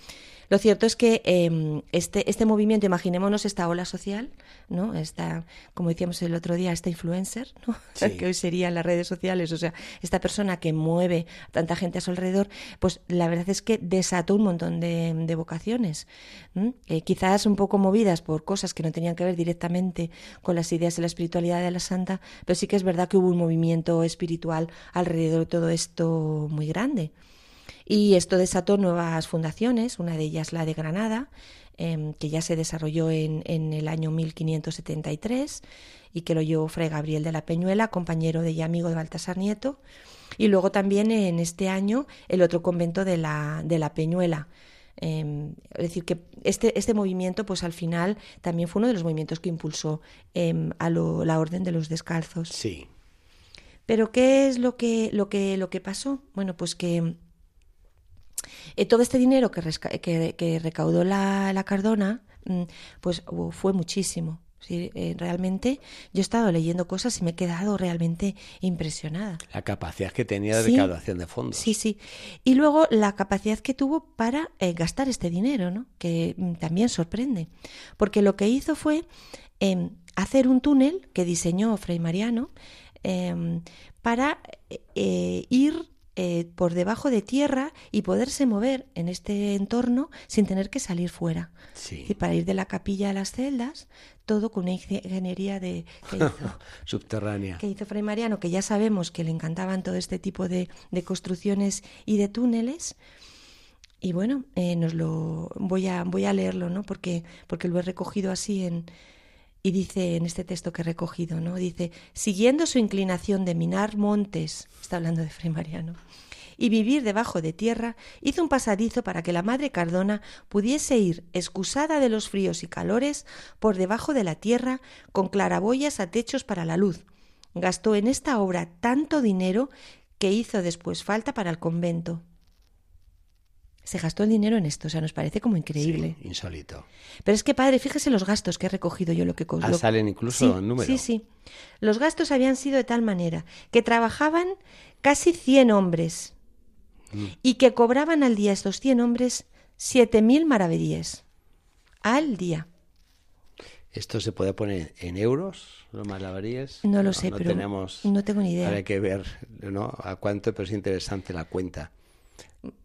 Lo cierto es que em, este, este movimiento, imaginémonos esta ola social, ¿no? Esta, como decíamos el otro día, esta influencer, ¿no? [LAUGHS] que hoy serían las redes sociales, o sea, esta persona que mueve a tanta gente a su alrededor, pues la verdad es que desató un montón de, vocaciones, eh, quizás un poco movidas por cosas que no tenían que ver directamente con las ideas de la espiritualidad de la santa, pero sí que es verdad que hubo un movimiento espiritual alrededor de todo esto muy grande. Y esto desató nuevas fundaciones, una de ellas la de Granada, em, que ya se desarrolló en, en, el año 1573 y que lo llevó Fray Gabriel de la Peñuela, compañero de y amigo de Baltasar Nieto. Y luego también en este año el otro convento de la, de la Peñuela, Em, es decir, que este, este movimiento, pues al final, también fue uno de los movimientos que impulsó em, a la Orden de los Descalzos. Sí. Pero ¿qué es lo que, lo que, lo que pasó? Bueno, pues que eh, todo este dinero que, que, recaudó la, la Cardona, mm, pues fue muchísimo. Sí, eh, realmente yo he estado leyendo cosas y me he quedado realmente impresionada. La capacidad que tenía de recaudación de fondos. Sí, sí. Y luego la capacidad que tuvo para eh, gastar este dinero, ¿no? Que mm, también sorprende. Porque lo que hizo fue em, hacer un túnel que diseñó Fray Mariano em, para eh, ir eh, por debajo de tierra y poderse mover en este entorno sin tener que salir fuera. Y para ir de la capilla a las celdas, todo con una ingeniería de, que hizo, [LAUGHS] subterránea. Que hizo Fray Mariano, que ya sabemos que le encantaban todo este tipo de, de construcciones y de túneles. Y bueno, eh, nos lo voy a voy a leerlo, ¿no? Porque porque lo he recogido así en y dice en este texto que he recogido, ¿no? Dice, siguiendo su inclinación de minar montes, está hablando de Fray Mariano, y vivir debajo de tierra, hizo un pasadizo para que la madre Cardona pudiese ir, excusada de los fríos y calores, por debajo de la tierra, con claraboyas a techos para la luz. Gastó en esta obra tanto dinero que hizo después falta para el convento se gastó el dinero en esto, o sea, nos parece como increíble. Sí, insólito. Pero es que, padre, fíjese los gastos que he recogido yo lo que... Ah, salen incluso sí, números. Sí, sí. Los gastos habían sido de tal manera que trabajaban casi 100 hombres mm. y que cobraban al día estos 100 hombres 7.000 maravedíes. Al día. ¿Esto se puede poner en euros, los malabaríes? No lo sé, no pero tenemos, no tengo ni idea. Hay que ver ¿no? a cuánto, pero es interesante la cuenta.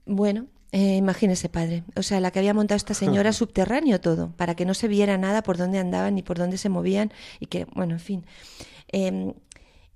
Bueno, eh, imagínese, padre. O sea, la que había montado esta señora [LAUGHS] subterráneo todo, para que no se viera nada por dónde andaban ni por dónde se movían y que, bueno, en fin. Eh,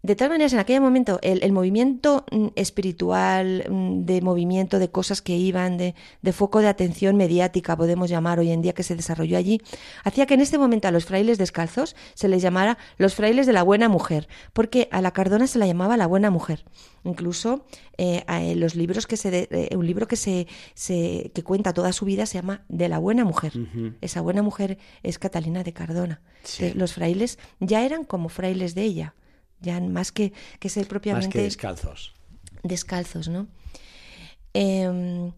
de tal manera, en aquel momento, el, movimiento mm, espiritual, mm, de movimiento de cosas que iban, de, foco de atención mediática, podemos llamar hoy en día, que se desarrolló allí, hacía que en este momento a los frailes descalzos se les llamara los frailes de la buena mujer, porque a la Cardona se la llamaba la buena mujer. Incluso eh, los libros que se, eh, un libro que se, se, que cuenta toda su vida se llama de la buena mujer. Esa buena mujer es Catalina de Cardona. los frailes ya eran como frailes de ella ya más que, que ser propiamente... Más que descalzos. Descalzos, ¿no? Em,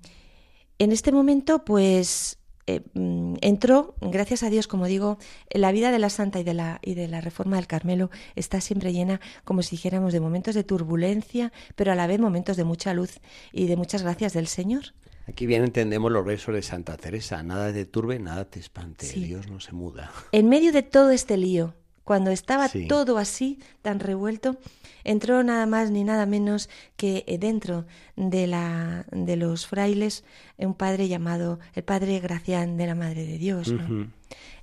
en este momento, pues eh, mm, entró, gracias a Dios, como digo, la vida de la Santa y de la, y de la Reforma del Carmelo está siempre llena, como si dijéramos, de momentos de turbulencia, pero a la vez momentos de mucha luz y de muchas gracias del Señor. Aquí bien entendemos los versos de Santa Teresa, nada te turbe, nada te espante, Dios no se muda. En medio de todo este lío, cuando estaba todo así, tan revuelto, entró nada más ni nada menos que eh, dentro de, la, de los frailes un padre llamado el padre Gracián de la Madre de Dios.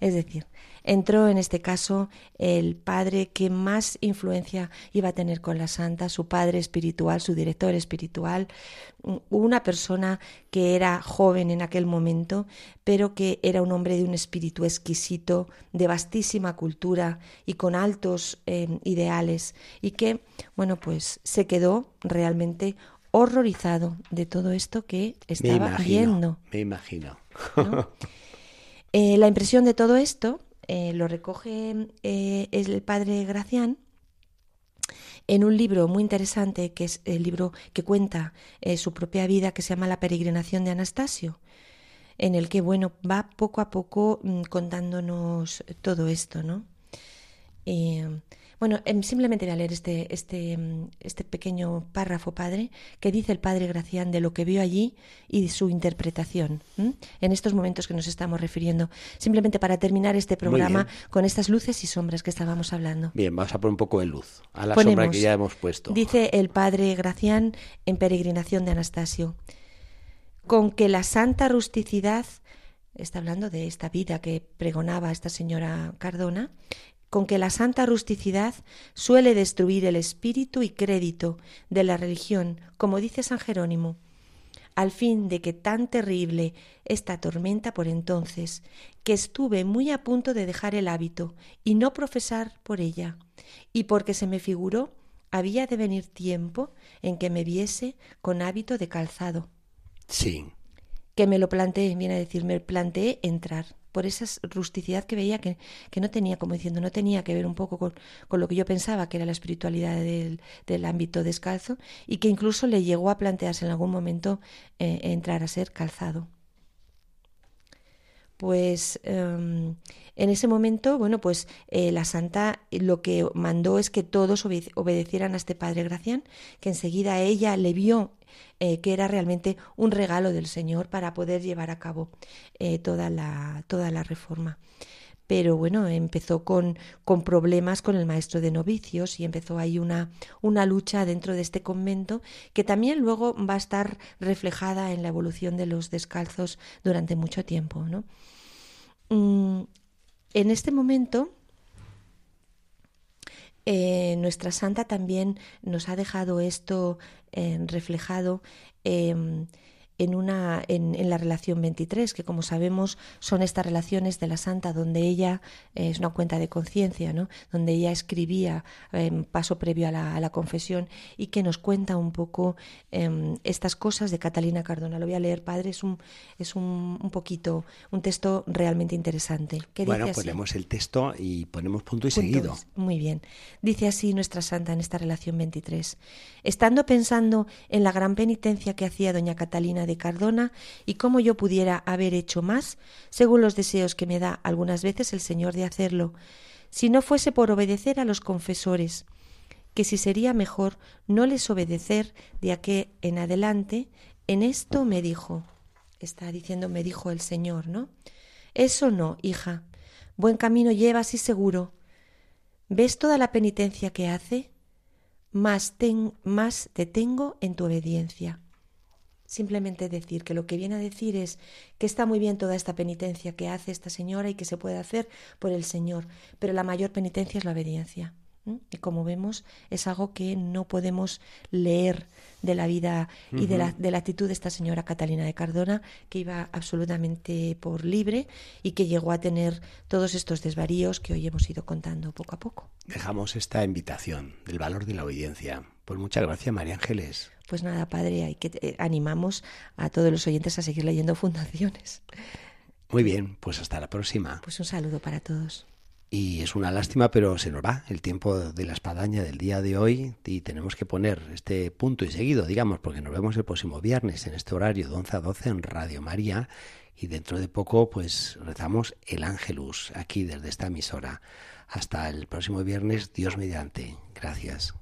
Es decir, entró en este caso el padre que más influencia iba a tener con la santa, su padre espiritual, su director espiritual, una persona que era joven en aquel momento, pero que era un hombre de un espíritu exquisito, de vastísima cultura y con altos eh, ideales, y que, bueno, pues se quedó realmente horrorizado de todo esto que estaba viendo. Me imagino. [LAUGHS] Eh, la impresión de todo esto eh, lo recoge eh, el padre Gracián en un libro muy interesante que es el libro que cuenta eh, su propia vida que se llama La peregrinación de Anastasio en el que bueno va poco a poco mm, contándonos todo esto no bueno, em, simplemente voy a leer este, este, mm, este pequeño párrafo, padre, que dice el padre Gracián de lo que vio allí y su interpretación en estos momentos que nos estamos refiriendo. Simplemente para terminar este programa con estas luces y sombras que estábamos hablando. Bien, vamos a poner un poco de luz a la sombra que ya hemos puesto. Dice el padre Gracián en Peregrinación de Anastasio, con que la santa rusticidad está hablando de esta vida que pregonaba esta señora Cardona, con que la santa rusticidad suele destruir el espíritu y crédito de la religión, como dice San Jerónimo. al fin de que tan terrible esta tormenta por entonces, que estuve muy a punto de dejar el hábito y no profesar por ella, y porque se me figuró había de venir tiempo en que me viese con hábito de calzado. Sí. Que me lo planteé, viene a decir, me planteé entrar por esa rusticidad que veía que, que, no tenía, como diciendo, no tenía que ver un poco con, con lo que yo pensaba que era la espiritualidad del, del, ámbito descalzo y que incluso le llegó a plantearse en algún momento eh, entrar a ser calzado pues em, en ese momento, bueno, pues eh, la santa lo que mandó es que todos obedecieran a este padre Gracián, que enseguida ella le vio eh, que era realmente un regalo del Señor para poder llevar a cabo eh, toda, la, toda la reforma pero bueno, empezó con, con, problemas con el maestro de novicios y empezó ahí una, una lucha dentro de este convento que también luego va a estar reflejada en la evolución de los descalzos durante mucho tiempo. ¿no? Mm, en este momento, eh, nuestra santa también nos ha dejado esto eh, reflejado em, en, una, en, la relación 23, que como sabemos son estas relaciones de la santa donde ella eh, es una cuenta de conciencia, ¿no? donde ella escribía en paso previo a la, confesión y que nos cuenta un poco em, estas cosas de Catalina Cardona. Lo voy a leer, padre, es un, es un, un poquito, un texto realmente interesante. bueno, ponemos el texto y ponemos punto y seguido. Muy bien. Dice así nuestra santa en esta relación 23. Estando pensando en la gran penitencia que hacía doña Catalina de Cardona y cómo yo pudiera haber hecho más, según los deseos que me da algunas veces el Señor de hacerlo, si no fuese por obedecer a los confesores, que si sería mejor no les obedecer de aquí en adelante, en esto me dijo, está diciendo me dijo el Señor, ¿no? Eso no, hija, buen camino llevas y seguro. ¿Ves toda la penitencia que hace? Más, ten, más te tengo en tu obediencia simplemente decir que lo que viene a decir es que está muy bien toda esta penitencia que hace esta señora y que se puede hacer por el Señor, pero la mayor penitencia es la obediencia. Y como vemos, es algo que no podemos leer de la vida y de, la, de la actitud de esta señora Catalina de Cardona, que iba absolutamente por libre y que llegó a tener todos estos desvaríos que hoy hemos ido contando poco a poco. Dejamos esta invitación del valor de la obediencia. Pues muchas gracias, María Ángeles. Pues nada, padre, hay que eh, animamos a todos los oyentes a seguir leyendo [LAUGHS] fundaciones. Muy bien, pues hasta la próxima. Pues un saludo para todos. Y es una lástima, pero se nos va el tiempo de la espadaña del día de hoy y tenemos que poner este punto y seguido, digamos, porque nos vemos el próximo viernes en este horario de 11 a 12 en Radio María y dentro de poco pues rezamos el Ángelus aquí desde esta emisora. Hasta el próximo viernes, Dios mediante. Gracias.